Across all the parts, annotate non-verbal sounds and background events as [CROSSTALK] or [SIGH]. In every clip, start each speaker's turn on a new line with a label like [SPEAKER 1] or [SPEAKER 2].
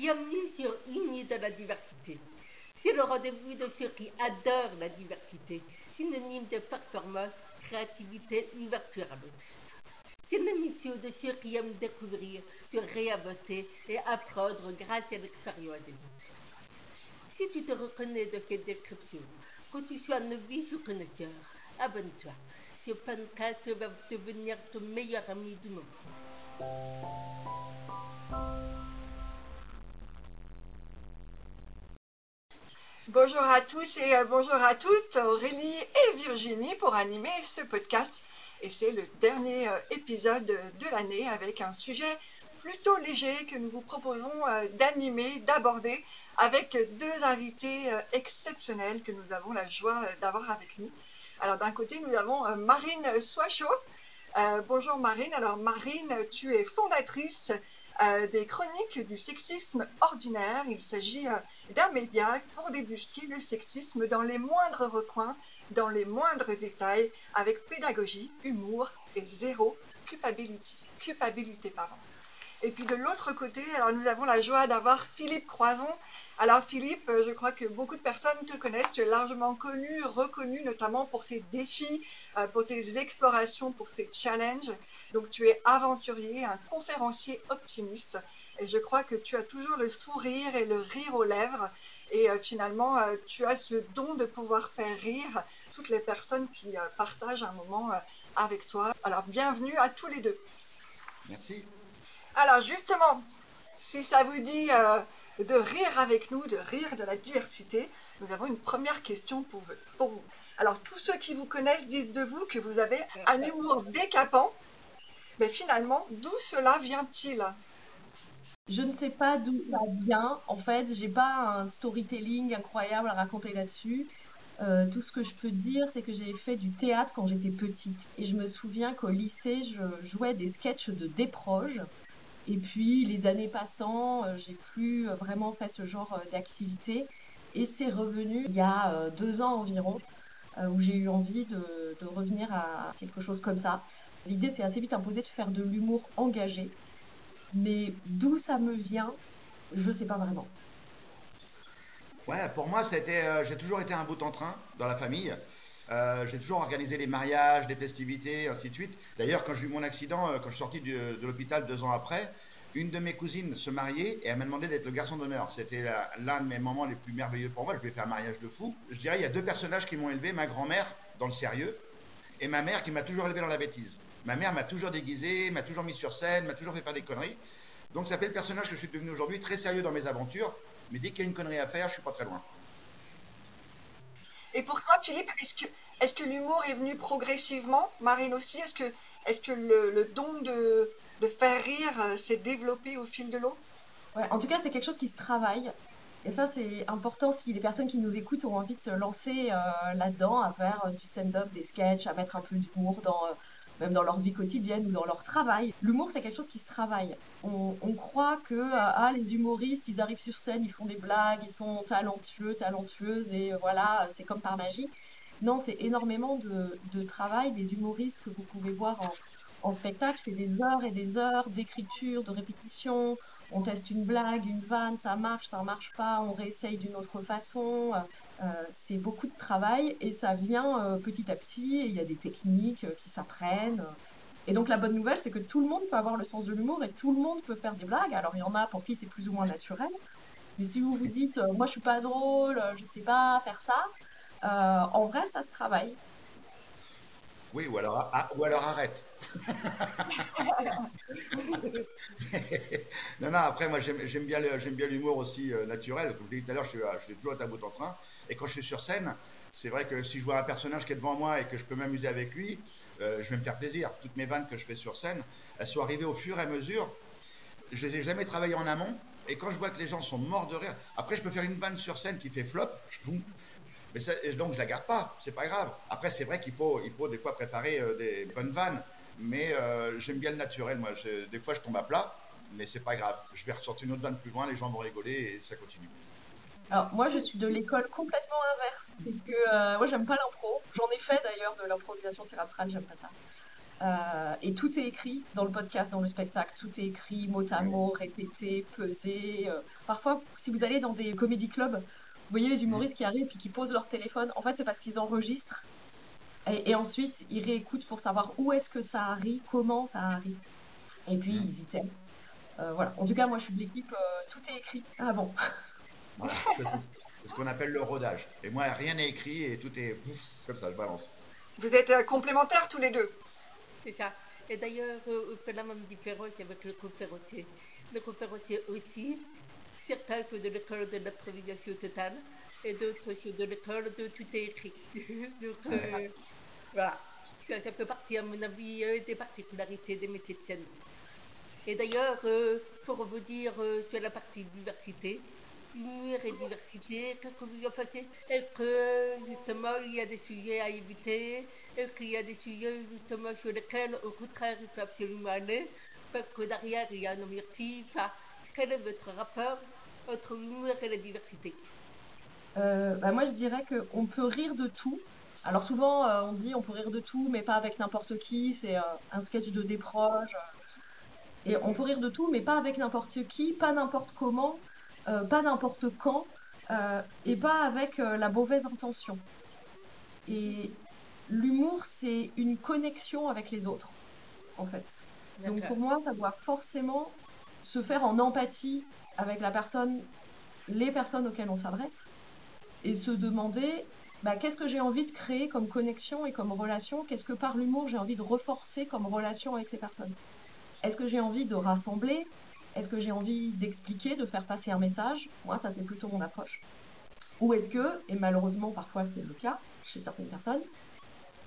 [SPEAKER 1] Bienvenue sur Unis de la diversité. C'est le rendez-vous de ceux qui adorent la diversité, synonyme de performance, créativité, ouverture à l'autre. C'est l'émission de ceux qui aiment découvrir, se réinventer et apprendre grâce à l'expérience des autres. Si tu te reconnais de cette description, que tu sois novice ou connaisseur, abonne-toi. Ce podcast va devenir ton meilleur ami du monde.
[SPEAKER 2] Bonjour à tous et euh, bonjour à toutes, Aurélie et Virginie pour animer ce podcast. Et c'est le dernier euh, épisode de l'année avec un sujet plutôt léger que nous vous proposons euh, d'animer, d'aborder avec deux invités exceptionnels que nous avons la joie d'avoir avec nous. Alors d'un côté, nous avons Marine Soichot. bonjour Marine. Alors Marine, tu es fondatrice euh, des chroniques du sexisme ordinaire. Il s'agit euh, d'un média pour débusquer le sexisme dans les moindres recoins, dans les moindres détails, avec pédagogie, humour et zéro culpabilité. culpabilité. Et puis de l'autre côté, alors nous avons la joie d'avoir Philippe Croison. Alors Philippe, euh, je crois que beaucoup de personnes te connaissent. Tu es largement connu, reconnu notamment pour tes défis, euh, pour tes explorations, pour tes challenges. Donc tu es aventurier, un conférencier optimiste. Et je crois que tu as toujours le sourire et le rire aux lèvres. Et euh, finalement, tu as ce don de pouvoir faire rire toutes les personnes qui partagent un moment avec toi. Alors bienvenue à tous les deux.
[SPEAKER 3] Merci.
[SPEAKER 2] Alors justement, si ça vous dit euh, de rire avec nous, de rire de la diversité, nous avons une première question pour vous. Alors tous ceux qui vous connaissent disent de vous que vous avez un humour décapant, mais finalement, d'où cela vient-il?
[SPEAKER 4] Je ne sais pas d'où ça vient. En fait, j'ai pas un storytelling incroyable à raconter là-dessus. Euh, tout ce que je peux dire, c'est que j'ai fait du théâtre quand j'étais petite. Et je me souviens qu'au lycée, je jouais des sketchs de déproges. Et puis, les années passant, euh, j'ai plus euh, vraiment fait ce genre euh, d'activité. Et c'est revenu il y a deux ans environ, où j'ai eu envie de, revenir à quelque chose comme ça. L'idée s'est assez vite imposée de faire de l'humour engagé. Mais d'où ça me vient, je ne sais pas vraiment.
[SPEAKER 3] Ouais, pour moi, j'ai toujours été un bout en train dans la famille. Euh, j'ai toujours organisé les mariages, les festivités, ainsi de suite. D'ailleurs, quand j'ai eu mon accident, euh, quand je suis sorti de, l'hôpital deux ans après, une de mes cousines se mariait et elle m'a demandé d'être le garçon d'honneur. C'était l'un de mes moments les plus merveilleux pour moi. Je lui ai fait un mariage de fou. Je dirais, il y a deux personnages qui m'ont élevé, ma grand-mère dans le sérieux et ma mère qui m'a toujours élevé dans la bêtise. Ma mère m'a toujours déguisé, m'a toujours mis sur scène, m'a toujours fait faire des conneries. Donc ça fait le personnage que je suis devenu aujourd'hui, très sérieux dans mes aventures, mais dès qu'il y a une connerie à faire, je suis pas très loin.
[SPEAKER 2] Et pour toi, Philippe, est-ce que, l'humour est venu progressivement Marine aussi? Est-ce que, le, don de, faire rire euh, s'est développé au fil de l'eau?
[SPEAKER 4] En tout cas, c'est quelque chose qui se travaille. Et ça, c'est important si les personnes qui nous écoutent ont envie de se lancer euh, là-dedans, à faire euh, du stand-up, des sketchs, à mettre un peu d'humour dans même dans leur vie quotidienne ou dans leur travail. L'humour, c'est quelque chose qui se travaille. On, croit que ah, les humoristes, ils arrivent sur scène, ils font des blagues, ils sont talentueux, talentueuses, et voilà, c'est comme par magie. Non, c'est énormément de, travail. Des humoristes que vous pouvez voir en, en spectacle, c'est des heures et des heures d'écriture, de répétition, on teste une blague, une vanne, ça marche, ça marche pas, on réessaye d'une autre façon. Euh, c'est beaucoup de travail et ça vient euh, petit à petit. il y a des techniques euh, qui s'apprennent. Et donc la bonne nouvelle, c'est que tout le monde peut avoir le sens de l'humour et tout le monde peut faire des blagues. Alors il y en a pour qui c'est plus ou moins naturel. Mais si vous vous dites, moi je suis pas drôle, je sais pas faire ça, en vrai ça se travaille.
[SPEAKER 3] Oui, ou alors, ah, ou alors arrête. Non, non, après, moi, j'aime bien l'humour aussi euh, naturel. Comme je l'ai dit tout à l'heure, je, je, suis toujours à bout en train. Et quand je suis sur scène, c'est vrai que si je vois un personnage qui est devant moi et que je peux m'amuser avec lui, euh, je vais me faire plaisir. Toutes mes vannes que je fais sur scène, elles sont arrivées au fur et à mesure. Je les ai jamais travaillées en amont. Et quand je vois que les gens sont morts de rire, après, je peux faire une vanne sur scène qui fait flop. Mais ça, donc je la garde pas, c'est pas grave. Après c'est vrai qu'il faut, des fois préparer euh, des bonnes vannes, mais euh, j'aime bien le naturel. Moi, des fois je tombe à plat, mais c'est pas grave. Je vais ressortir une autre vanne plus loin, les gens vont rigoler et ça continue.
[SPEAKER 4] Alors moi je suis de l'école complètement inverse, c'est que euh, moi j'aime pas l'impro. J'en ai fait d'ailleurs de l'improvisation théâtrale, j'aime pas ça. Euh, et tout est écrit dans le podcast, dans le spectacle. Tout est écrit mot à mot, répété, pesé. Euh. Parfois, si vous allez dans des comédie clubs, vous voyez les humoristes qui arrivent et qui posent leur téléphone. En fait, c'est parce qu'ils enregistrent. Et, ensuite, ils réécoutent pour savoir où est-ce que ça arrive, comment ça arrive. Et puis, ils y tiennent. Euh, voilà. En tout cas, moi, je suis de l'équipe. tout est écrit. Ah bon. [LAUGHS]
[SPEAKER 3] Voilà, c'est ce qu'on appelle le rodage. Et moi, rien n'est écrit et tout est pouf, comme ça, je balance.
[SPEAKER 2] Vous êtes complémentaires tous les deux.
[SPEAKER 1] C'est ça. Et d'ailleurs, on fait la même différence avec le conférencier. Le conférencier aussi, certains sont de l'école de l'improvisation totale et d'autres sont de l'école de tout est écrit. [LAUGHS] Donc, euh, voilà. Ça, ça, fait partie, à mon avis, euh, des particularités des métiers de scène. Et d'ailleurs, euh, pour vous dire sur la partie diversité, humour et diversité, qu'est-ce que vous en pensez Est-ce que justement il y a des sujets à éviter? Est-ce qu'il y a des sujets justement sur lesquels au contraire il faut absolument aller? Parce que derrière il y a un objectif. quel est votre rapport entre l'humour et la diversité?
[SPEAKER 4] Euh, bah moi je dirais qu'on peut rire de tout. Alors souvent euh, on dit on peut rire de tout mais pas avec n'importe qui, c'est euh, un sketch de déproche. Et on peut rire de tout mais pas avec n'importe qui, pas n'importe comment. Euh, pas n'importe quand, et pas avec la mauvaise intention. Et l'humour, c'est une connexion avec les autres, en fait. Donc pour moi, ça doit forcément se faire en empathie avec la personne, les personnes auxquelles on s'adresse, et se demander bah, qu'est-ce que j'ai envie de créer comme connexion et comme relation, qu'est-ce que par l'humour j'ai envie de reforcer comme relation avec ces personnes? Est-ce que j'ai envie de rassembler? Est-ce que j'ai envie d'expliquer, de faire passer un message? Moi, ça, c'est plutôt mon approche. Ou est-ce que, et malheureusement, parfois c'est le cas chez certaines personnes,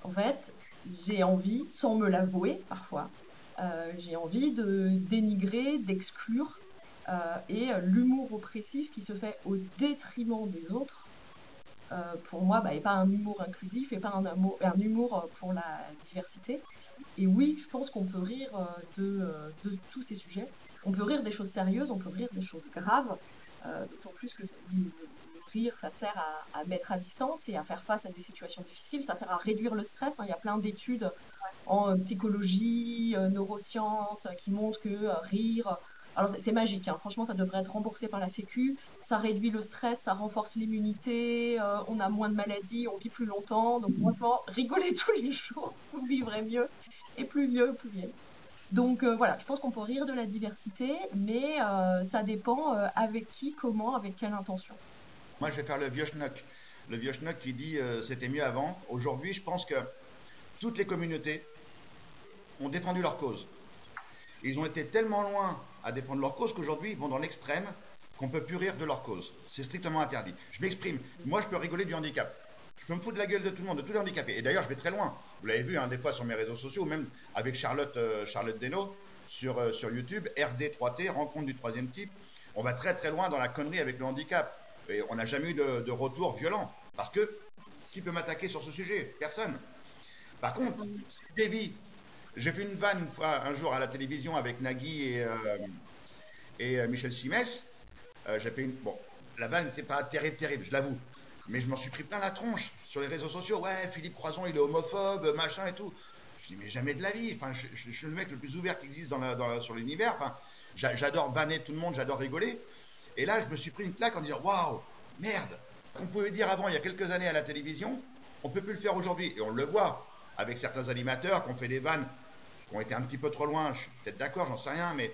[SPEAKER 4] en fait, j'ai envie, sans me l'avouer parfois, euh, j'ai envie de dénigrer, d'exclure, euh, et l'humour oppressif qui se fait au détriment des autres, euh, pour moi, bah, n'est pas un humour inclusif et pas un, humour pour la diversité. Et oui, je pense qu'on peut rire de, de tous ces sujets, on peut rire des choses sérieuses, on peut rire des choses graves, euh, d'autant plus que le, rire, ça sert à, mettre à distance et à faire face à des situations difficiles, ça sert à réduire le stress. Hein. Il y a plein d'études en euh, psychologie, euh, neurosciences qui montrent que rire, alors c'est magique, hein. franchement ça devrait être remboursé par la Sécu, ça réduit le stress, ça renforce l'immunité, on a moins de maladies, on vit plus longtemps, donc franchement [LAUGHS] rigolez tous les jours, vous vivrez mieux, et plus vieux, plus bien. Donc euh, voilà, je pense qu'on peut rire de la diversité, mais euh, ça dépend euh, avec qui, comment, avec quelle intention.
[SPEAKER 3] Moi, je vais faire le vieux schnock. Le vieux schnock qui dit c'était mieux avant. Aujourd'hui, je pense que toutes les communautés ont défendu leur cause. Ils ont été tellement loin à défendre leur cause qu'aujourd'hui, ils vont dans l'extrême qu'on ne peut plus rire de leur cause. C'est strictement interdit. Je m'exprime. Moi, je peux rigoler du handicap. Je peux me foutre de la gueule de tout le monde, de tous les handicapés. Et d'ailleurs, je vais très loin. Vous l'avez vu, hein, des fois sur mes réseaux sociaux, même avec Charlotte, euh, Charlotte sur, euh, sur YouTube, RD3T, rencontre du troisième type. On va très très loin dans la connerie avec le handicap. Et on n'a jamais eu de, retour violent. Parce que qui peut m'attaquer sur ce sujet? Personne. Par contre, Davy, j'ai fait une vanne un jour à la télévision avec Nagui et, euh, et Michel Simès. J'ai fait une. Bon, la vanne, c'est pas terrible, terrible, je l'avoue. Mais je m'en suis pris plein la tronche sur les réseaux sociaux. Ouais, Philippe Croison, il est homophobe, machin et tout. Je dis, mais jamais de la vie. Enfin, je, suis le mec le plus ouvert qui existe dans sur l'univers. Enfin, j'adore banner tout le monde, j'adore rigoler. Et là, je me suis pris une claque en disant, waouh, merde. Qu'on pouvait dire avant, il y a quelques années à la télévision, on peut plus le faire aujourd'hui. Et on le voit avec certains animateurs qui ont fait des vannes qui ont été un petit peu trop loin. Je suis peut-être d'accord, j'en sais rien, mais,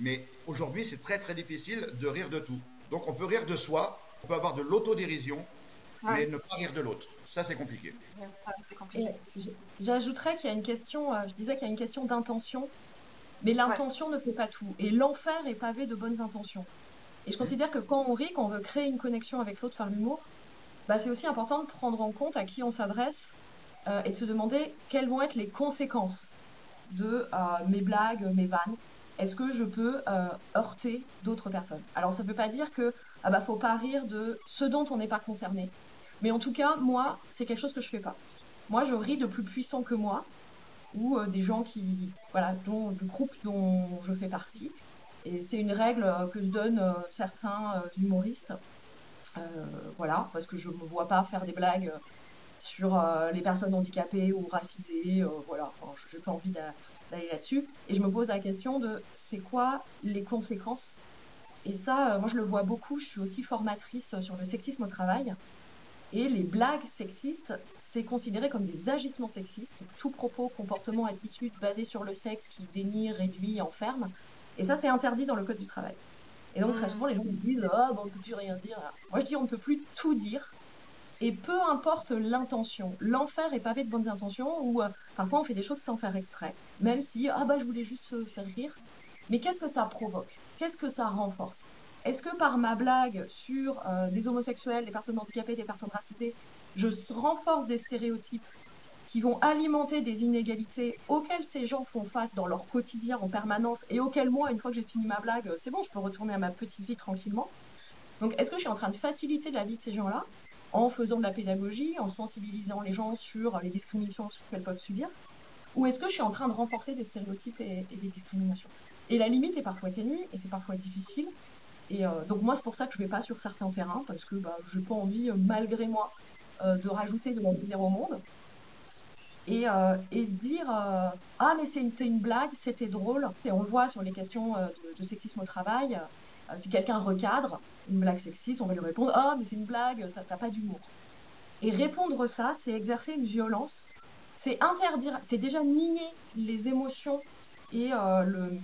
[SPEAKER 3] mais aujourd'hui, c'est très très difficile de rire de tout. Donc, on peut rire de soi, on peut avoir de l'autodérision, mais ne pas rire de l'autre. Ça, c'est compliqué.
[SPEAKER 4] J'ajouterais qu'il y a une question, euh, je disais qu'il y a une question d'intention, mais l'intention ne fait pas tout. Et l'enfer est pavé de bonnes intentions. Et je considère que quand on rit, quand on veut créer une connexion avec l'autre par l'humour, bah, c'est aussi important de prendre en compte à qui on s'adresse euh, et de se demander quelles vont être les conséquences de euh, mes blagues, mes vannes. Est-ce que je peux heurter d'autres personnes? Alors ça ne veut pas dire que ah bah faut pas rire de ce dont on n'est pas concerné. Mais en tout cas, moi, c'est quelque chose que je fais pas. Moi, je ris de plus puissants que moi, ou euh, des gens qui, voilà, dont, du groupe dont je fais partie. Et c'est une règle euh, que donnent euh, certains humoristes. voilà, parce que je ne me vois pas faire des blagues sur euh, les personnes handicapées ou racisées. voilà, je n'ai pas envie d'aller là-dessus. Et je me pose la question de c'est quoi les conséquences? Et ça, moi je le vois beaucoup, je suis aussi formatrice sur le sexisme au travail. Et les blagues sexistes, c'est considéré comme des agitements sexistes, tout propos, comportement, attitude basé sur le sexe qui dénie, réduit, enferme. Et ça, c'est interdit dans le Code du travail. Et donc, très souvent, les gens me disent Ah, bon, on ne peut plus rien dire. Moi, je dis On ne peut plus tout dire. Et peu importe l'intention, l'enfer est pavé de bonnes intentions, ou euh, parfois on fait des choses sans faire exprès, même si Ah, bah, je voulais juste faire rire. Mais qu'est-ce que ça provoque? Qu'est-ce que ça renforce? Est-ce que par ma blague sur euh, des homosexuels, des personnes handicapées, des personnes racisées, je renforce des stéréotypes qui vont alimenter des inégalités auxquelles ces gens font face dans leur quotidien en permanence et auxquelles moi, une fois que j'ai fini ma blague, c'est bon, je peux retourner à ma petite vie tranquillement? Donc est-ce que je suis en train de faciliter la vie de ces gens-là? En faisant de la pédagogie, en sensibilisant les gens sur les discriminations qu'elles peuvent subir Ou est-ce que je suis en train de renforcer des stéréotypes et des discriminations? Et la limite est parfois ténue et c'est parfois difficile. Et euh, donc moi, c'est pour ça que je ne vais pas sur certains terrains, parce que bah, je n'ai pas envie, euh, malgré moi, euh, de rajouter de lumière au monde. Et, et dire Ah, mais c'était une blague, c'était drôle. Et on le voit sur les questions de, sexisme au travail. Si quelqu'un recadre une blague sexiste, on va lui répondre Ah, mais c'est une blague, t'as pas d'humour. Et répondre ça, c'est exercer une violence, c'est interdire, c'est déjà nier les émotions et le,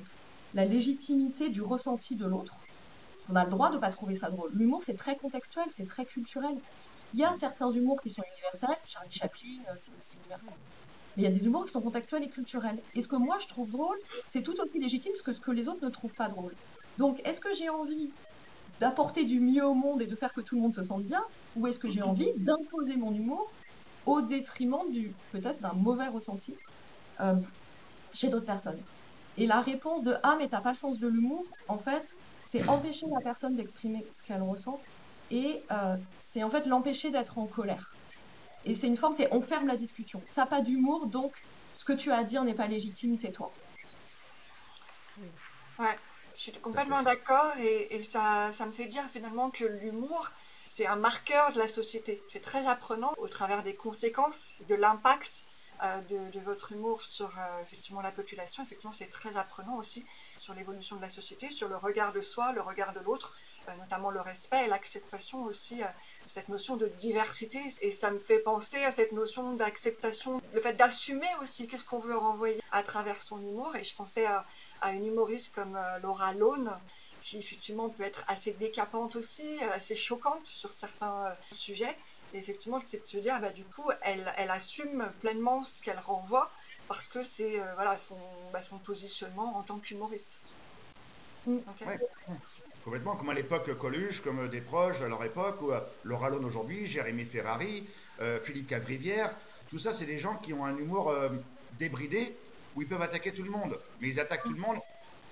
[SPEAKER 4] la légitimité du ressenti de l'autre. On a le droit de ne pas trouver ça drôle. L'humour, c'est très contextuel, c'est très culturel. Il y a certains humours qui sont universels, Charlie Chaplin, euh, c'est universel. Mais il y a des humours qui sont contextuels et culturels. Et ce que moi je trouve drôle, c'est tout aussi légitime que ce que les autres ne trouvent pas drôle. Donc, est-ce que j'ai envie d'apporter du mieux au monde et de faire que tout le monde se sente bien Ou est-ce que j'ai envie d'imposer mon humour au détriment du peut-être d'un mauvais ressenti euh, chez d'autres personnes? Et la réponse de Ah, mais t'as pas le sens de l'humour, en fait, c'est [COUGHS] empêcher la personne d'exprimer ce qu'elle ressent et euh, c'est en fait l'empêcher d'être en colère. Et c'est une forme, c'est on ferme la discussion. Ça pas d'humour, donc ce que tu as à dire n'est pas légitime, tais-toi.
[SPEAKER 2] Ouais, je suis complètement d'accord et, ça, me fait dire finalement que l'humour, c'est un marqueur de la société. C'est très apprenant au travers des conséquences, de l'impact euh, de, votre humour sur euh, effectivement la population. Effectivement, c'est très apprenant aussi sur l'évolution de la société, sur le regard de soi, le regard de l'autre, euh, notamment le respect et l'acceptation aussi de cette notion de diversité. Et ça me fait penser à cette notion d'acceptation, le fait d'assumer aussi qu'est-ce qu'on veut renvoyer à travers son humour. Et je pensais à, à une humoriste comme Laura Lone qui effectivement peut être assez décapante aussi, assez choquante sur certains sujets effectivement, c'est de se dire, bah, du coup, elle, elle assume pleinement ce qu'elle renvoie parce que c'est euh, voilà, son, bah, son, positionnement en tant qu'humoriste.
[SPEAKER 3] Mm. Complètement, comme à l'époque Coluche, comme des proches à leur époque, ou euh, Laura Lone aujourd'hui, Jérémy Ferrari, euh, Philippe Cavrivière, tout ça, c'est des gens qui ont un humour débridé où ils peuvent attaquer tout le monde. Mais ils attaquent tout le monde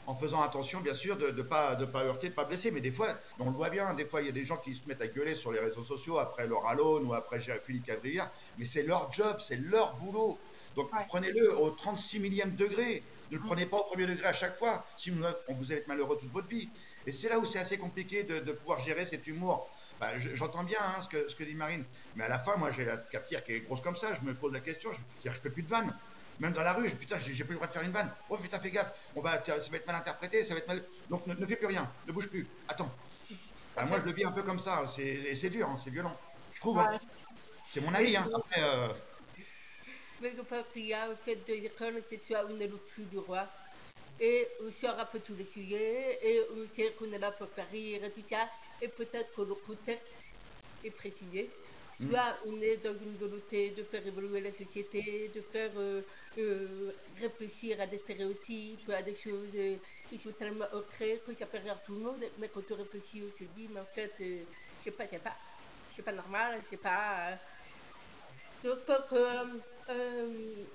[SPEAKER 3] en faisant attention, bien sûr, de ne pas, de pas heurter, de ne pas blesser. Mais des fois, on le voit bien, des fois, il y a des gens qui se mettent à gueuler sur les réseaux sociaux après leur Alone ou après Philippe Cavrière, mais c'est leur job, c'est leur boulot. Donc prenez-le au 36 millième degré. Ne le prenez pas au premier degré à chaque fois, sinon on vous allez être malheureux toute votre vie. Et c'est là où c'est assez compliqué de, pouvoir gérer cet humour. Bah, j'entends bien hein, ce, que, ce que dit Marine, mais à la fin, moi j'ai la cafetière qui est grosse comme ça, je me pose la question, je, je fais plus de vannes. Même dans la rue, je, putain, j'ai plus le droit de faire une vanne. Oh putain, fais gaffe, on va, ça va être mal interprété, ça va être mal. Donc ne, fais plus rien, ne bouge plus, attends. Bah, moi, je le vis un peu comme ça, et c'est dur, hein, c'est violent. Je trouve. Hein. C'est mon avis, hein. Après. Euh...
[SPEAKER 1] Mais y a le fait de dire que tu as une loupe du roi. Et on sort un peu tous les sujets, et on sait qu'on est là pour faire rire et tout ça. Et peut-être que le contexte est précisé. Tu vois, on est dans une volonté de faire évoluer la société, de faire euh, euh, réfléchir à des stéréotypes, à des choses euh, qui sont tellement ancrées que ça fait rire tout le monde. Mais quand on réfléchit, on se dit, mais en fait, je sais pas, c'est pas, c'est pas normal, c'est pas. donc,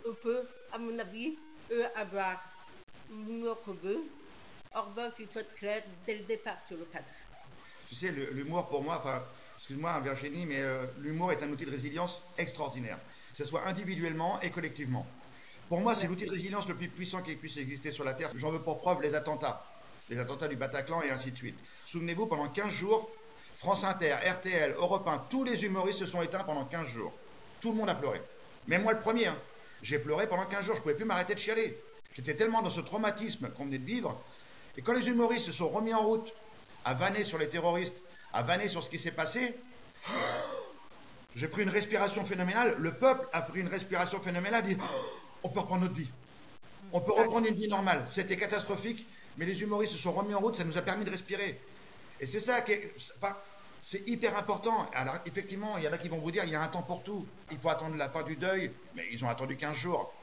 [SPEAKER 1] on peut, à mon avis, avoir l'humour qu'on veut, or qu'il soit clair dès le départ sur le cadre.
[SPEAKER 3] Tu sais, l'humour pour moi, enfin excuse-moi Virginie, mais euh, l'humour est un outil de résilience extraordinaire, que ce soit individuellement et collectivement. Pour moi, c'est l'outil de résilience le plus puissant qui puisse exister sur la Terre. J'en veux pour preuve les attentats, les attentats du Bataclan et ainsi de suite. Souvenez-vous, pendant 15 jours, France Inter, RTL, Europe 1, tous les humoristes se sont éteints pendant 15 jours. Tout le monde a pleuré. Même moi le premier. Hein. J'ai pleuré pendant 15 jours, je ne pouvais plus m'arrêter de chialer. J'étais tellement dans ce traumatisme qu'on venait de vivre. Et quand les humoristes se sont remis en route à vanner sur les terroristes, à vanner sur ce qui s'est passé, j'ai pris une respiration phénoménale. Le peuple a pris une respiration phénoménale. Dit, on peut reprendre notre vie. On peut reprendre une vie normale. C'était catastrophique, mais les humoristes se sont remis en route. Ça nous a permis de respirer. Et c'est ça qui est. c'est hyper important. Alors, effectivement, il y en a qui vont vous dire il y a un temps pour tout. Il faut attendre la fin du deuil. Mais ils ont attendu 15 jours.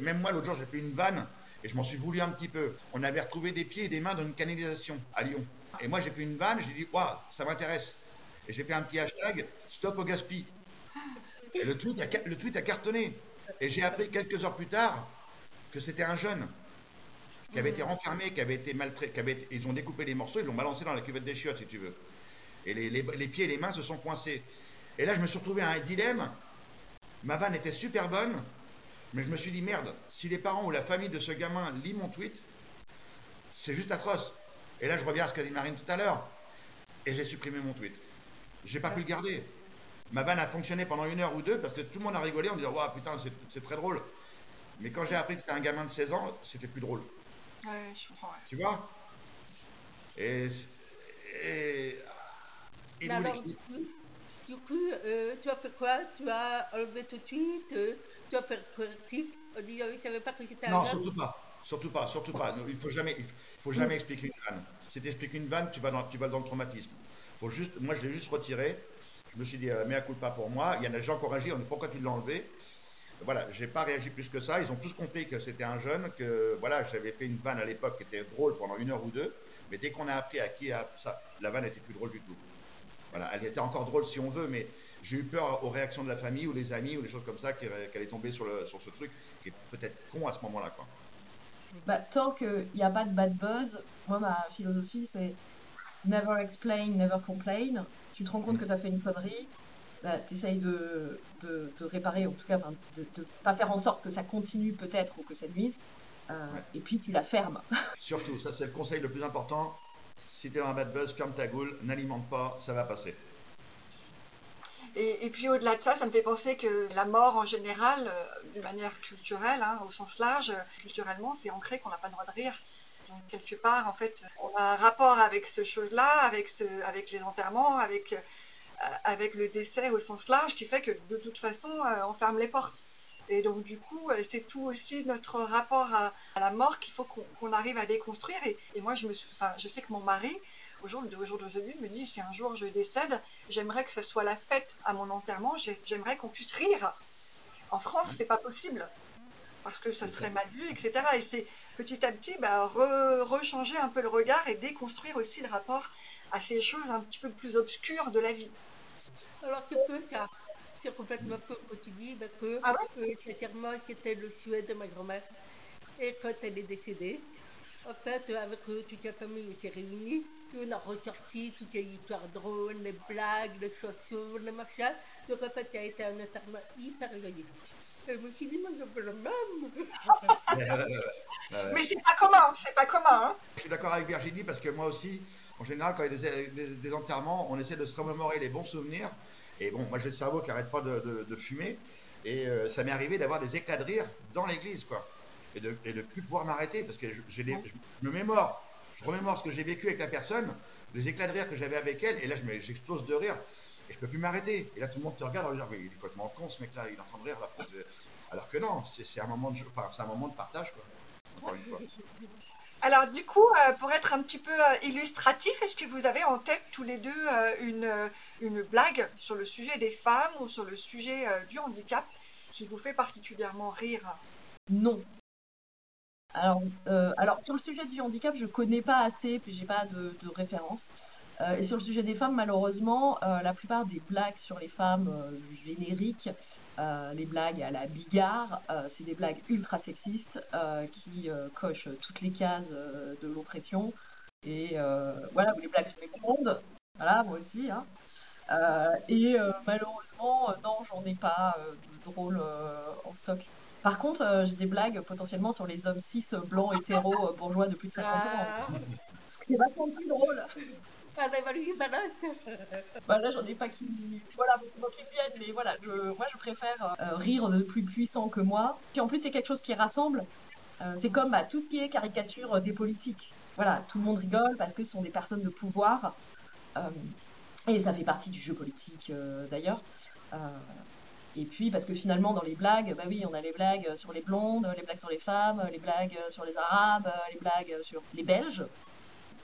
[SPEAKER 3] Même moi, l'autre jour, j'ai fait une vanne et je m'en suis voulu un petit peu. On avait retrouvé des pieds et des mains dans une canalisation à Lyon. Et moi, j'ai fait une vanne, j'ai dit, waouh, ça m'intéresse. Et j'ai fait un petit hashtag, stop au gaspille. Et le tweet a, le tweet a cartonné. Et j'ai appris quelques heures plus tard que c'était un jeune qui avait été renfermé, qui avait été maltraité, ils ont découpé les morceaux, ils l'ont balancé dans la cuvette des chiottes, si tu veux. Et les, les, pieds et les mains se sont coincés. Et là, je me suis retrouvé à un dilemme. Ma vanne était super bonne, mais je me suis dit, merde, si les parents ou la famille de ce gamin lit mon tweet, c'est juste atroce. Et là, je reviens à ce qu'a dit Marine tout à l'heure. Et j'ai supprimé mon tweet. J'ai pas pu le garder. Ma vanne a fonctionné pendant une heure ou deux parce que tout le monde a rigolé en disant Waouh, putain, c'est très drôle. Mais quand j'ai appris que c'était un gamin de 16 ans, c'était plus drôle.
[SPEAKER 2] Ouais, je comprends.
[SPEAKER 3] Tu vois? Et. et,
[SPEAKER 1] alors, du coup, euh, tu as fait quoi? Tu as enlevé tout de suite euh, Tu as fait correctif On dit, oh, il savait pas que c'était un
[SPEAKER 3] Non, surtout pas. Surtout pas, surtout pas. Il ne faut jamais, il faut jamais expliquer une vanne. Si tu expliques une vanne, tu vas dans, tu vas dans le traumatisme. Faut juste, moi, je l'ai juste retiré. Je me suis dit, euh, mais à coup pas pour moi. Il y en a des gens qui ont réagi. On dit, pourquoi tu l'as enlevé? Voilà, j'ai pas réagi plus que ça. Ils ont tous compris que c'était un jeune, que voilà, j'avais fait une vanne à l'époque qui était drôle pendant une heure ou deux, mais dès qu'on a appris à qui a ça, la vanne n'était plus drôle du tout. Voilà, elle était encore drôle si on veut, mais j'ai eu peur aux réactions de la famille ou des amis ou des choses comme ça qu'elle allait tomber sur, le, sur ce truc qui est peut-être con à ce moment-là. Quoi.
[SPEAKER 4] Bah, tant qu'il n'y a pas de bad buzz, moi ma philosophie c'est never explain, never complain. Tu te rends compte que tu as fait une connerie, bah, tu essayes de, de, réparer, en tout cas de ne pas faire en sorte que ça continue peut-être ou que ça nuise, euh, et puis tu la fermes. [LAUGHS]
[SPEAKER 3] Surtout, ça c'est le conseil le plus important, si tu es dans un bad buzz, ferme ta goule, n'alimente pas, ça va passer.
[SPEAKER 2] Et, puis au-delà de ça, ça me fait penser que la mort en général, euh, d'une manière culturelle, hein, au sens large, culturellement, c'est ancré qu'on n'a pas le droit de rire. Donc quelque part, en fait, on a un rapport avec ce chose-là, avec, les enterrements, avec, euh, avec le décès au sens large, qui fait que de toute façon, euh, on ferme les portes. Et donc du coup, c'est tout aussi notre rapport à, la mort qu'il faut qu'on arrive à déconstruire. Et, moi, je, me je sais que mon mari, au jour d'aujourd'hui, me dit si un jour je décède, j'aimerais que ce soit la fête à mon enterrement. J'aimerais qu'on puisse rire. En France, c'est pas possible parce que ça serait mal vu, etc. Et c'est petit à petit bah, rechanger un peu le regard et déconstruire aussi le rapport à ces choses un petit peu plus obscures de la vie.
[SPEAKER 1] Alors c'est peu ça c'est complètement faux que tu dis bah, que ah euh, c'était le souhait de ma grand-mère. Et quand elle est décédée, en fait, avec toute la famille, on s'est réunis, on a ressorti toutes les histoires drôles, les blagues, les chansons, les machins. Donc en fait, ça a été un enterrement hyper joyeux. Et je me suis dit, moi, je veux le même. [LAUGHS]
[SPEAKER 2] Mais c'est pas commun, c'est pas commun. Hein.
[SPEAKER 3] Je suis d'accord avec Virginie parce que moi aussi, en général, quand il y a des, des enterrements, on essaie de se remémorer les bons souvenirs. Et bon, moi j'ai le cerveau qui n'arrête pas de, fumer. Et euh, ça m'est arrivé d'avoir des éclats de rire dans l'église, quoi. Et de ne plus pouvoir m'arrêter parce que je, je, me mémore, je remémore ce que j'ai vécu avec la personne, des éclats de rire que j'avais avec elle, et là j'explose de rire et je peux plus m'arrêter. Et là tout le monde te regarde en disant il est complètement con ce mec-là, il est en train de rire. Alors que non, c'est un moment de, enfin, un moment de partage, quoi. Encore une fois.
[SPEAKER 2] Alors du coup, euh, pour être un petit peu euh, illustratif, est-ce que vous avez en tête tous les deux euh, une, une, blague sur le sujet des femmes ou sur le sujet du handicap qui vous fait particulièrement rire?
[SPEAKER 4] Non. Alors, alors sur le sujet du handicap, je connais pas assez, puis j'ai pas de, référence. et sur le sujet des femmes, malheureusement, la plupart des blagues sur les femmes génériques euh, les blagues à la bigard, euh, c'est des blagues ultra sexistes euh, qui cochent toutes les cases de l'oppression. Et voilà, les blagues sur les blondes, voilà, moi aussi. Hein. et malheureusement, non, j'en ai pas de drôle en stock. Par contre, j'ai des blagues potentiellement sur les hommes cis blancs hétéros bourgeois de plus de 50 ans. C'est vachement plus drôle. [LAUGHS]
[SPEAKER 1] Ah, la Valérie Balin.
[SPEAKER 4] Bah là, j'en ai pas qui. Voilà, c'est moi qui viennent, mais voilà, je... moi je préfère euh, rire de plus puissants que moi. Puis en plus, c'est quelque chose qui rassemble. Euh, c'est comme bah, tout ce qui est caricature des politiques. Voilà, tout le monde rigole parce que ce sont des personnes de pouvoir. Euh, et ça fait partie du jeu politique d'ailleurs. Et puis, parce que finalement, dans les blagues, bah oui, on a les blagues sur les blondes, les blagues sur les femmes, les blagues sur les arabes, les blagues sur les belges,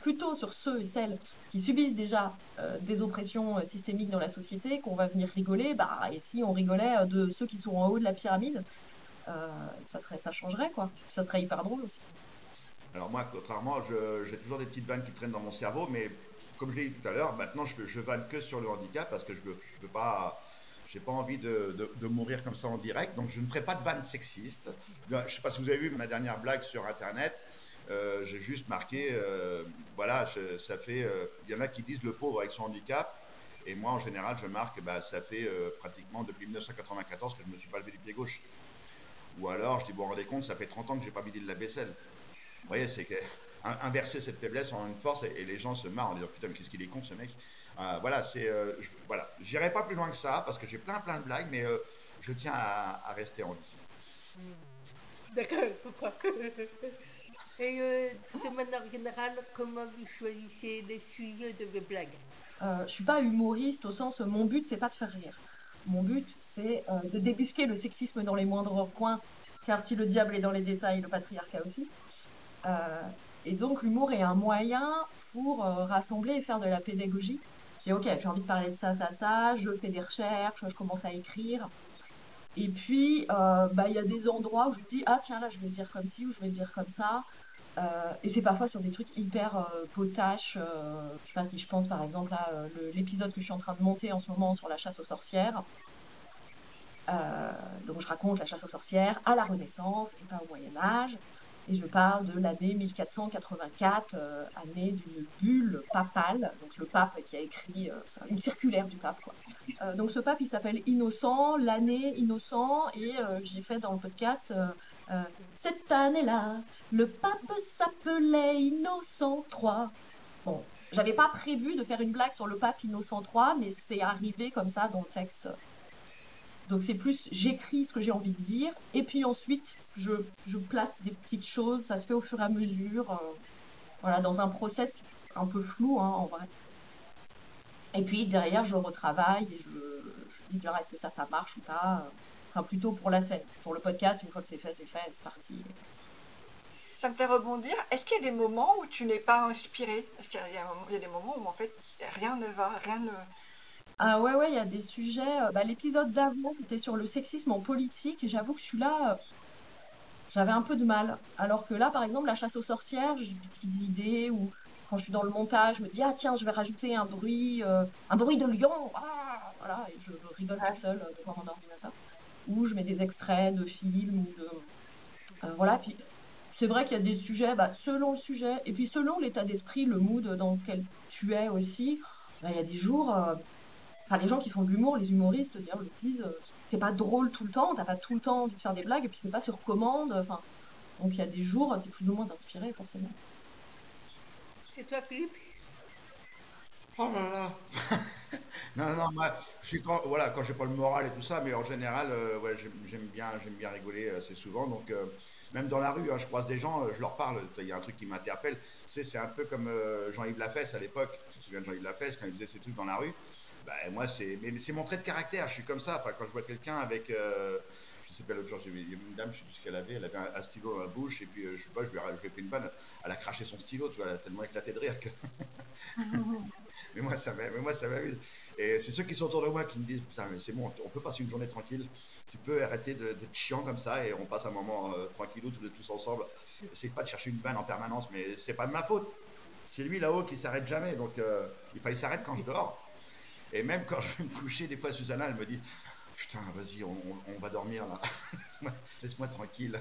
[SPEAKER 4] plutôt sur ceux et celles qui subissent déjà euh, des oppressions euh, systémiques dans la société qu'on va venir rigoler. Bah, et si on rigolait euh, de ceux qui sont en haut de la pyramide, ça, changerait, quoi. Ça serait hyper drôle aussi.
[SPEAKER 3] Alors moi, contrairement, j'ai toujours des petites vannes qui traînent dans mon cerveau, mais comme je l'ai dit tout à l'heure, maintenant je, je vanne que sur le handicap parce que je veux, je veux pas j'ai pas envie de, mourir comme ça en direct, donc je ne ferai pas de vanne sexiste. Je ne sais pas si vous avez vu ma dernière blague sur Internet. Euh, j'ai juste marqué, euh, voilà, ça fait. Euh, il y en a qui disent le pauvre avec son handicap, et moi en général je marque, bah, ça fait pratiquement depuis 1994 que je me suis pas levé du pied gauche. Ou alors je dis, bon, rendez compte, ça fait 30 ans que j'ai pas vidé de la vaisselle. Vous voyez, c'est que inverser cette faiblesse en une force et, les gens se marrent en disant putain mais qu'est-ce qu'il est con ce mec. Euh, voilà, c'est euh, voilà, j'irai pas plus loin que ça parce que j'ai plein plein de blagues, mais euh, je tiens à, rester en vie.
[SPEAKER 1] D'accord, pourquoi? [LAUGHS] Et de manière générale, comment vous choisissez les sujets de vos blagues?
[SPEAKER 4] Euh, Je suis pas humoriste au sens mon but c'est pas de faire rire. Mon but c'est de débusquer le sexisme dans les moindres coins, car si le diable est dans les détails, le patriarcat aussi. et donc l'humour est un moyen pour rassembler et faire de la pédagogie j'ai ok, j'ai envie de parler de ça, ça, ça, je fais des recherches, je commence à écrire. Et puis, euh, bah, il y a des endroits où je me dis, ah tiens, là, je vais le dire comme ci ou je vais le dire comme ça. Euh, et c'est parfois sur des trucs hyper euh, potaches. je sais pas si je pense par exemple à l'épisode que je suis en train de monter en ce moment sur la chasse aux sorcières. donc je raconte la chasse aux sorcières à la Renaissance et pas au Moyen Âge. Et je parle de l'année 1484, euh, année d'une bulle papale, donc le pape qui a écrit euh, une circulaire du pape. Euh, donc ce pape, il s'appelle Innocent, l'année Innocent, et j'ai fait dans le podcast cette année-là, le pape s'appelait Innocent III. Bon, j'avais pas prévu de faire une blague sur le pape Innocent III, mais c'est arrivé comme ça dans le texte donc c'est plus j'écris ce que j'ai envie de dire et puis ensuite je, place des petites choses, ça se fait au fur et à mesure, euh, voilà, dans un process un peu flou hein, en vrai. Et puis derrière je retravaille et je, je dis est-ce que ça ça marche ou pas, euh, enfin plutôt pour la scène, pour le podcast une fois que c'est fait c'est fait, c'est parti.
[SPEAKER 2] Ça me fait rebondir. Est-ce qu'il y a des moments où tu n'es pas inspiré? Est-ce qu'il y, y, a des moments où en fait rien ne va, rien ne
[SPEAKER 4] ah ouais, ouais, il y a des sujets. Euh, bah, l'épisode d'avant, c'était sur le sexisme en politique, et j'avoue que celui-là, euh, j'avais un peu de mal. Alors que là, par exemple, la chasse aux sorcières, j'ai des petites idées, ou quand je suis dans le montage, je me dis, ah tiens, je vais rajouter un bruit, euh, un bruit de lion, ah, voilà, et je rigole tout seul devant mon ordinateur. Ou je mets des extraits de films, ou de... voilà, puis c'est vrai qu'il y a des sujets, bah, selon le sujet, et puis selon l'état d'esprit, le mood dans lequel tu es aussi, bah, il y a des jours Enfin, les gens qui font de l'humour, les humoristes, d'ailleurs, le disent, euh, c'est pas drôle tout le temps, t'as pas tout le temps envie de faire des blagues, et puis c'est pas sur commande. Enfin, donc il y a des jours, t'es plus ou moins inspiré, forcément.
[SPEAKER 1] C'est toi, Philippe?
[SPEAKER 3] Oh là là [LAUGHS] Non, non, non, moi, je suis quand, voilà, quand j'ai pas le moral et tout ça, mais en général, euh, ouais, j'aime bien, j'aime bien rigoler assez souvent. Donc, euh, même dans la rue, hein, je croise des gens, je leur parle. Il y a un truc qui m'interpelle. Tu sais, c'est un peu comme Jean-Yves Lafesse à l'époque. Tu te souviens de Jean-Yves Lafesse quand il faisait ces trucs dans la rue bah, moi, c'est, mais, c'est mon trait de caractère. Je suis comme ça. Enfin, quand je vois quelqu'un avec, euh, je sais pas l'autre jour, il y a une dame, je sais plus ce qu'elle avait. Elle avait un, stylo dans la bouche et puis euh, je sais pas, je lui, ai, fait une balle. Elle a craché son stylo, tu vois, elle a tellement éclaté de rire que. [LAUGHS] mais moi, ça mais moi, ça m'amuse. Et c'est ceux qui sont autour de moi qui me disent, putain, mais c'est bon, on peut passer une journée tranquille. Tu peux arrêter d'être chiant comme ça et on passe un moment euh, tranquillou tous, tous ensemble. J'essaie pas de chercher une vanne en permanence, mais c'est pas de ma faute. C'est lui là-haut qui s'arrête jamais, donc euh, il s'arrête quand je dors. Et même quand je vais me coucher, des fois, Susanna, elle me dit Putain, vas-y, on, va dormir là. [LAUGHS] Laisse-moi tranquille.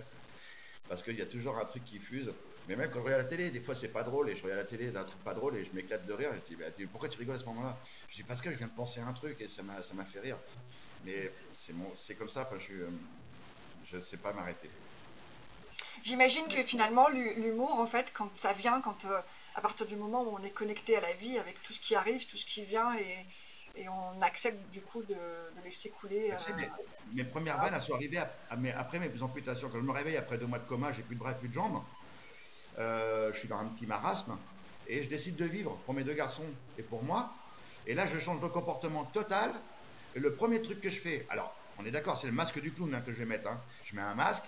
[SPEAKER 3] Parce qu'il y a toujours un truc qui fuse. Mais même quand je regarde la télé, des fois, c'est pas drôle. Et je regarde la télé d'un truc pas drôle et je m'éclate de rire. Je dis bah, Pourquoi tu rigoles à ce moment-là? Je dis Parce que je viens de penser à un truc et ça m'a fait rire. Mais c'est comme ça. Enfin, je ne sais pas m'arrêter.
[SPEAKER 2] J'imagine que finalement, l'humour, en fait, quand ça vient, quand. Euh, à partir du moment où on est connecté à la vie avec tout ce qui arrive, tout ce qui vient et, on accepte du coup de, laisser couler.
[SPEAKER 3] mes, premières vannes, elles sont arrivées après mes amputations. Quand je me réveille après deux mois de coma, j'ai plus de bras, plus de jambes. je suis dans un petit marasme et je décide de vivre pour mes deux garçons et pour moi. Et là, je change de comportement total. Et le premier truc que je fais, alors, on est d'accord, c'est le masque du clown hein, que je vais mettre. Hein. Je mets un masque,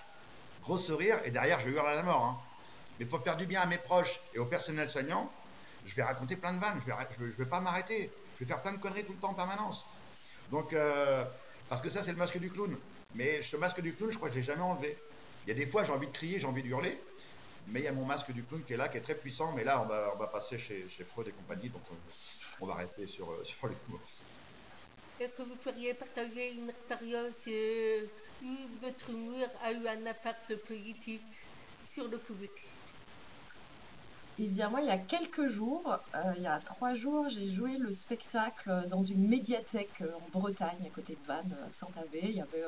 [SPEAKER 3] gros sourire, et derrière, je hurle à la mort. Hein. Mais pour faire du bien à mes proches et au personnel soignant, je vais raconter plein de vannes. Je ne vais, vais, pas m'arrêter. Vais faire plein de conneries tout le temps en permanence. Donc, euh, parce que ça, c'est le masque du clown. Mais ce masque du clown, je crois que je l'ai jamais enlevé. Il y a des fois, j'ai envie de crier, j'ai envie de hurler. Mais il y a mon masque du clown qui est là, qui est très puissant. Mais là, on va, on va passer chez, Freud et compagnie. Donc, on, va rester sur, euh, sur les coups.
[SPEAKER 1] Est-ce que vous pourriez partager une expérience euh, où votre humour a eu un impact positif sur le public?
[SPEAKER 4] Eh bien, moi, il y a quelques jours, euh, il y a trois jours, j'ai joué le spectacle dans une médiathèque en Bretagne, à côté de Vannes, Saint-Avé. Il y avait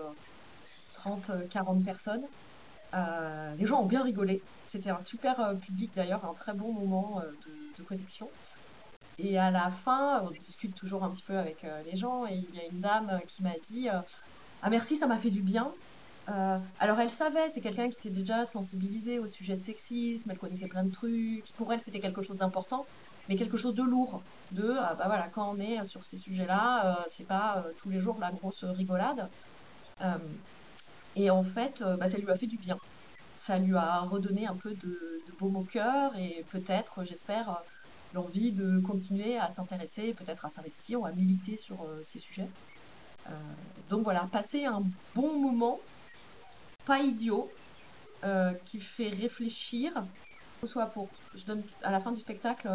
[SPEAKER 4] 30-40 personnes. les gens ont bien rigolé. C'était un super public d'ailleurs, un très bon moment de, connexion. Et à la fin, on discute toujours un petit peu avec euh, les gens et il y a une dame euh, qui m'a dit euh, Ah merci, ça m'a fait du bien. Alors elle savait, c'est quelqu'un qui était déjà sensibilisé au sujet de sexisme, elle connaissait plein de trucs. Pour elle, c'était quelque chose d'important, mais quelque chose de lourd. De bah voilà, quand on est sur ces sujets-là, c'est pas tous les jours la grosse rigolade. et en fait, bah, ça lui a fait du bien. Ça lui a redonné un peu de, de baume au cœur et peut-être, j'espère, l'envie de continuer à s'intéresser, peut-être à s'investir ou à militer sur euh, ces sujets. Euh, donc voilà, passer un bon moment, pas idiot, euh, qui fait réfléchir, soit pour, je donne à la fin du spectacle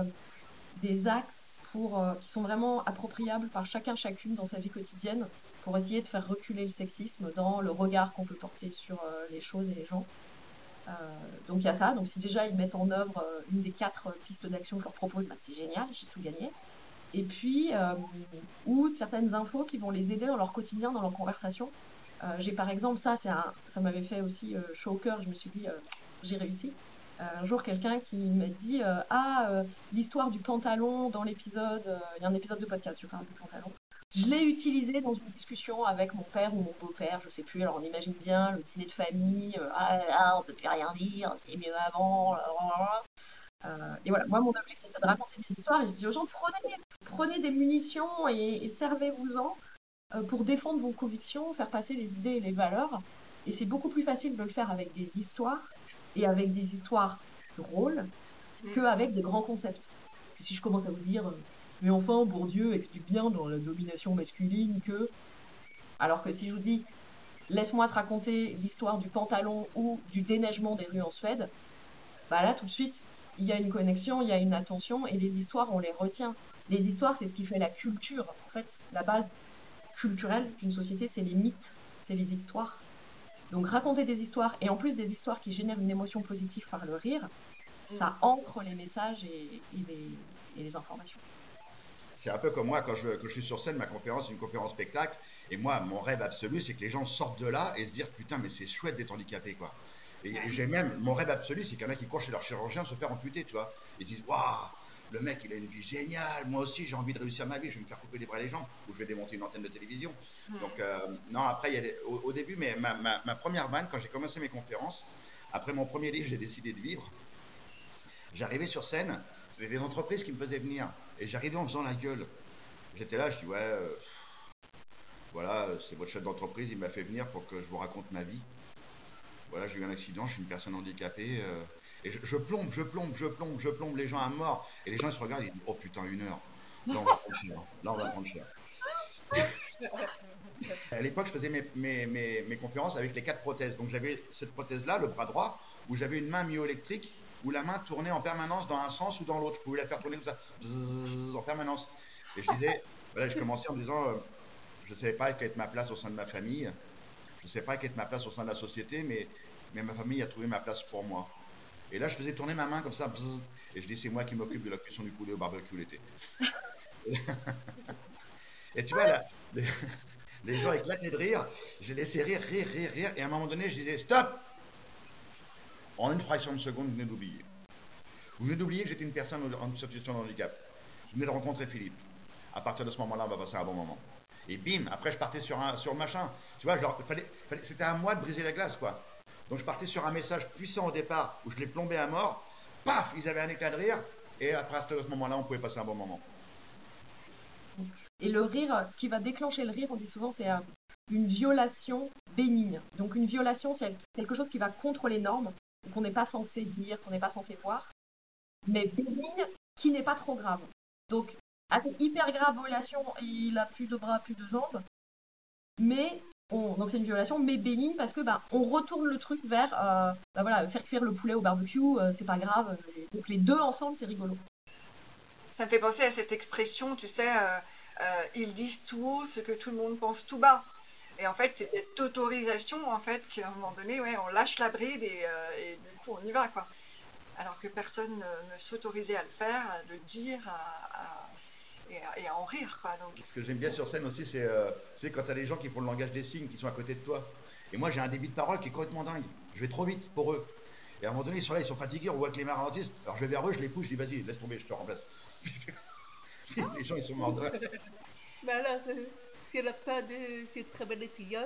[SPEAKER 4] des axes pour, qui sont vraiment appropriables par chacun chacune dans sa vie quotidienne pour essayer de faire reculer le sexisme dans le regard qu'on peut porter sur les choses et les gens. Euh, donc il y a ça. Donc si déjà ils mettent en œuvre euh, une des quatre pistes d'action que je leur propose, bah, c'est génial, j'ai tout gagné. Et puis, euh, ou certaines infos qui vont les aider dans leur quotidien, dans leur conversation. J'ai par exemple ça, ça m'avait fait aussi chaud au cœur. Je me suis dit, j'ai réussi. un jour, quelqu'un qui m'a dit Ah, l'histoire du pantalon dans l'épisode, il y a un épisode de podcast, je parle du pantalon. Je l'ai utilisé dans une discussion avec mon père ou mon beau-père, je sais plus. Alors on imagine bien le dîner de famille, euh, ah là, on peut plus rien dire, c'est mieux avant. Euh, et voilà, moi mon objectif c'est de raconter des histoires et je dis aux gens prenez, prenez des munitions et, servez-vous-en euh, pour défendre vos convictions, faire passer les idées et les valeurs. Et c'est beaucoup plus facile de le faire avec des histoires et avec des histoires drôles qu'avec des grands concepts. si je commence à vous dire mais enfin, Bourdieu explique bien dans la domination masculine que. Alors que si je vous dis, laisse-moi te raconter l'histoire du pantalon ou du déneigement des rues en Suède, bah là, tout de suite, il y a une connexion, il y a une attention, et les histoires, on les retient. Les histoires, c'est ce qui fait la culture. En fait, la base culturelle d'une société, c'est les mythes, c'est les histoires. Donc raconter des histoires, et en plus des histoires qui génèrent une émotion positive par le rire, ça ancre les messages et, et les informations
[SPEAKER 3] c'est un peu comme moi quand je, je, suis sur scène, ma conférence, c'est une conférence spectacle. Et moi, mon rêve absolu, c'est que les gens sortent de là et se disent putain, mais c'est chouette d'être handicapé, quoi. Et j'ai même, mon rêve absolu, c'est qu'il y en a qui courent chez leur chirurgien se faire amputer, tu vois. Ils disent waouh, le mec, il a une vie géniale. Moi aussi, j'ai envie de réussir ma vie. Je vais me faire couper les bras et les jambes ou je vais démonter une antenne de télévision. Donc, euh, non, après, il y a au, début, mais ma, ma première vanne, quand j'ai commencé mes conférences, après mon premier livre, j'ai décidé de vivre. J'arrivais sur scène, c'était des entreprises qui me faisaient venir. Et j'arrivais en faisant la gueule. J'étais là, je dis, ouais, euh, voilà, c'est votre chef d'entreprise, il m'a fait venir pour que je vous raconte ma vie. Voilà, j'ai eu un accident, je suis une personne handicapée. Euh, et je, plombe, je plombe, je plombe, je plombe les gens à mort. Et les gens se regardent, ils disent, oh putain, une heure. Là, on va prendre cher. Là, on va prendre cher. [LAUGHS] à l'époque, je faisais mes, mes, conférences avec les quatre prothèses. Donc j'avais cette prothèse-là, le bras droit, où j'avais une main myoélectrique où la main tournait en permanence dans un sens ou dans l'autre. Je pouvais la faire tourner comme ça, en permanence. Et je disais, voilà, je commençais en disant, euh, je ne savais pas quelle était ma place au sein de ma famille, je ne savais pas quelle était ma place au sein de la société, mais, mais ma famille a trouvé ma place pour moi. Et là, je faisais tourner ma main comme ça, et je dis, c'est moi qui m'occupe de la cuisson du poulet au barbecue l'été. [LAUGHS] et tu vois, là, les, gens éclataient de rire, je les laissais rire, rire, rire, rire, et à un moment donné, je disais, stop en une fraction de seconde, vous venez d'oublier. Vous venez d'oublier que j'étais une personne en situation de handicap. Vous venez de rencontrer Philippe. À partir de ce moment-là, on va passer un bon moment. Et bim, après je partais sur, un, sur le machin. Tu vois, c'était à moi de briser la glace, quoi. Donc je partais sur un message puissant au départ où je les plombais à mort. Paf, ils avaient un éclat de rire. Et après, à ce moment-là, on pouvait passer un bon moment.
[SPEAKER 4] Et le rire, ce qui va déclencher le rire, on dit souvent, c'est une violation bénigne. Donc une violation, c'est quelque chose qui va contre les normes, qu'on n'est pas censé dire, qu'on n'est pas censé voir, mais bénigne qui n'est pas trop grave. Donc, hyper grave violation, il a plus de bras, plus de jambes, mais donc c'est une violation, mais bénigne parce que bah, on retourne le truc vers euh, bah, voilà, faire cuire le poulet au barbecue, euh, c'est pas grave. Donc les deux ensemble, c'est rigolo.
[SPEAKER 2] Ça me fait penser à cette expression, tu sais, euh, ils disent tout haut ce que tout le monde pense tout bas. Et en fait, c'est cette autorisation, en fait, qu'à un moment donné, ouais, on lâche la bride et, du coup, on y va, quoi. Alors que personne ne, s'autorisait à le faire, à le dire, à et à, en rire. Quoi, donc.
[SPEAKER 3] Ce que j'aime bien sur scène aussi, c'est euh, quand tu as les gens qui font le langage des signes, qui sont à côté de toi. Et moi, j'ai un débit de parole qui est complètement dingue. Je vais trop vite pour eux. Et à un moment donné, ils sont là, ils sont fatigués, on voit que les mains ralentissent. Alors je vais vers eux, je les pousse, je dis vas-y, laisse tomber, je te remplace. [LAUGHS] les gens, ils sont morts de [LAUGHS]
[SPEAKER 1] Mais alors, euh, c'est la fin de cette très belle épisode.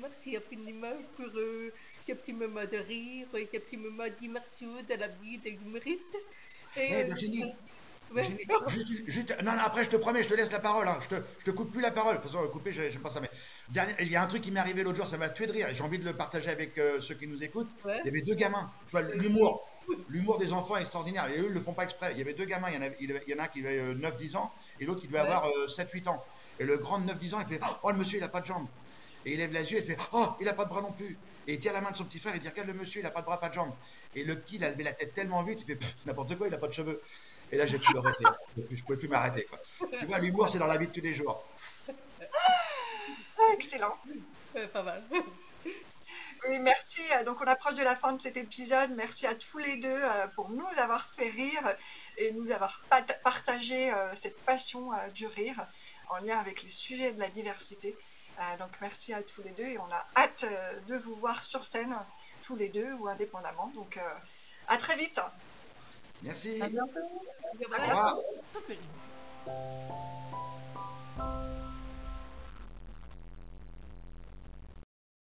[SPEAKER 1] Merci infiniment pour euh, ces petits moments de rire ces petits moments d'immersion dans la vie de l'humoriste.
[SPEAKER 3] Et, hey, Virginie, non, non, après, je te promets, je te laisse la parole. Hein. Je, te, je te coupe plus la parole. De toute façon, couper, j'aime pas ça. Mais il y a un truc qui m'est arrivé l'autre jour, ça m'a tué de rire. J'ai envie de le partager avec euh, ceux qui nous écoutent. Il y avait deux gamins. Tu vois, l'humour. L'humour des enfants est extraordinaire. Et eux, ils le font pas exprès. Il y avait deux gamins. Il y en, il y en a un qui avait 9-10 euh, ans et l'autre qui devait avoir 7-8 euh, ans. Et le grand de 9-10 ans, il fait Oh, le monsieur, il a pas de jambes. Et il lève les yeux et il fait Oh, il a pas de bras non plus. Et il tient la main de son petit frère et il dit Regarde le monsieur, il a pas de bras, pas de jambes. Et le petit, il a levé la tête tellement vite, il fait N'importe quoi, il a pas de cheveux. Et là, j'ai pu arrêter. Je ne pouvais plus m'arrêter. Tu vois, l'humour, c'est dans la vie de tous les jours.
[SPEAKER 2] Ah, excellent.
[SPEAKER 1] Pas mal.
[SPEAKER 2] Oui, merci. Donc, on approche de la fin de cet épisode. Merci à tous les deux euh, pour nous avoir fait rire et nous avoir partagé euh, cette passion euh, du rire en lien avec les sujets de la diversité. Donc, merci à tous les deux et on a hâte de vous voir sur scène, tous les deux ou indépendamment. Donc, à très vite.
[SPEAKER 3] Merci.